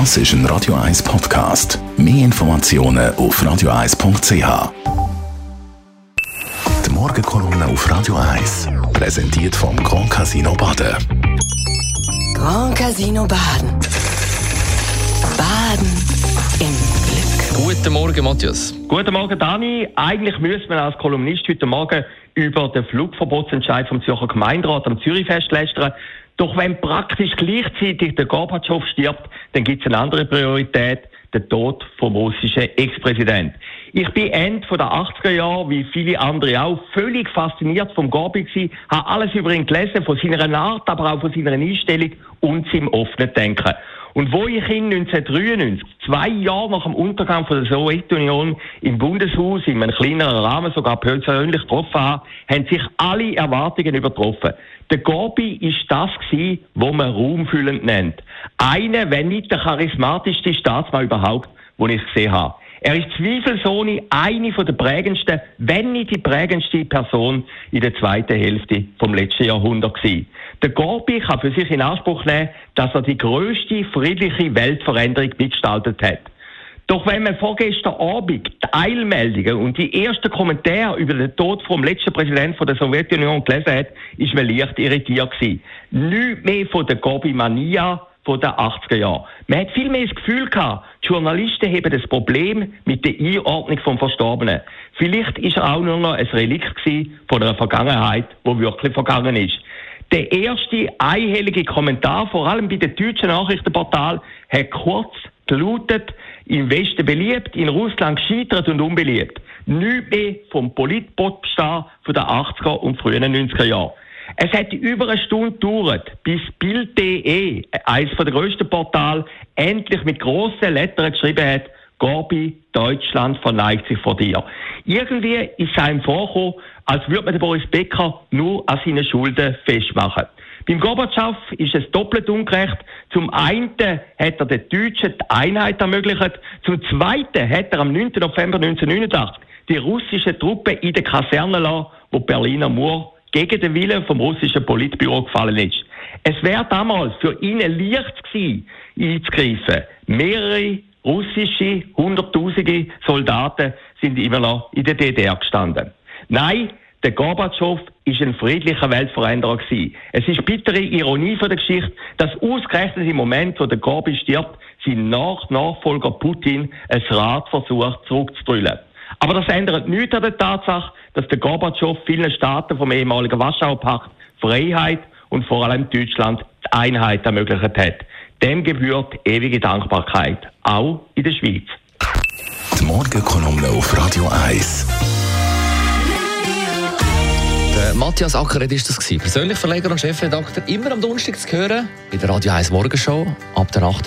Das ist ein Radio 1 Podcast. Mehr Informationen auf radio1.ch. Die Morgenkolumne auf Radio 1 präsentiert vom Grand Casino Baden. Grand Casino Baden. Baden im Glück. Guten Morgen, Matthias. Guten Morgen, Dani. Eigentlich müsste man als Kolumnist heute Morgen über den Flugverbotsentscheid vom Zürcher Gemeinderat am Zürichfest lästern. Doch wenn praktisch gleichzeitig der Gorbatschow stirbt, dann gibt es eine andere Priorität, der Tod vom russischen Ex-Präsident. Ich bin Ende der 80er Jahre, wie viele andere auch, völlig fasziniert vom Gorbi gewesen, habe alles über ihn gelesen, von seiner Art, aber auch von seiner Einstellung und seinem offenen Denken. Und wo ich ihn 1993, zwei Jahre nach dem Untergang von der Sowjetunion im Bundeshaus in einem kleineren Rahmen sogar persönlich getroffen habe, haben sich alle Erwartungen übertroffen. Der Gobi ist das wo man raumfüllend nennt. Einer, wenn nicht der charismatischste Staatsmann überhaupt, den ich gesehen habe. Er ist zweifelsohne eine von der prägendsten, wenn nicht die prägendste Person in der zweiten Hälfte vom letzten Jahrhundert gewesen. Der Gorbi kann für sich in Anspruch nehmen, dass er die größte friedliche Weltveränderung mitgestaltet hat. Doch wenn man vorgestern Abend die Eilmeldungen und die ersten Kommentare über den Tod vom letzten Präsidenten der Sowjetunion gelesen hat, ist man leicht irritiert gewesen. Nicht mehr von der Gobi-Mania, von den 80er Jahren. Man hat viel mehr das Gefühl gehabt, die Journalisten haben das Problem mit der Einordnung vom Verstorbenen. Vielleicht ist er auch nur noch ein Relikt von einer Vergangenheit, wo wirklich vergangen ist. Der erste einhellige Kommentar, vor allem bei den deutschen Nachrichtenportalen, hat kurz gelautet, im Westen beliebt, in Russland gescheitert und unbeliebt. Nicht mehr vom Politpopstar von den 80er und frühen 90er Jahren. Es hat über eine Stunde gedauert, bis Bild.de, eines der grössten Portale, endlich mit grossen Lettern geschrieben hat, Gorbi, Deutschland verneigt sich vor dir. Irgendwie ist es einem vorgekommen, als würde man den Boris Becker nur an seinen Schulden festmachen. Beim Gorbatschow ist es doppelt ungerecht. Zum einen hat er den Deutschen die Einheit ermöglicht. Zum zweiten hat er am 9. November 1989 die russischen Truppen in der Kaserne lassen, wo Berliner Mauer gegen den Willen vom russischen Politbüro gefallen ist. Es wäre damals für ihn leicht gewesen, einzugreifen. Mehrere russische, hunderttausende Soldaten sind immer noch in der DDR gestanden. Nein, der Gorbatschow ist ein friedlicher Weltveränderer gewesen. Es ist bittere Ironie von der Geschichte, dass ausgerechnet im Moment, wo der Gorbi stirbt, sein Nach Nachfolger Putin ein Rad versucht zurückzudrüllen. Aber das ändert nichts an der Tatsache, dass der Gorbatschow vielen Staaten vom ehemaligen Warschauer Pakt Freiheit und vor allem Deutschland die Einheit ermöglicht hat. Dem gebührt ewige Dankbarkeit, auch in der Schweiz. Die Morgenkolumne auf Radio 1. Der Matthias Ackeret ist das gewesen. Persönlich Verleger und Chefredakteur. Immer am Donnerstag zu hören in der Radio 1 Morgenshow ab der 8.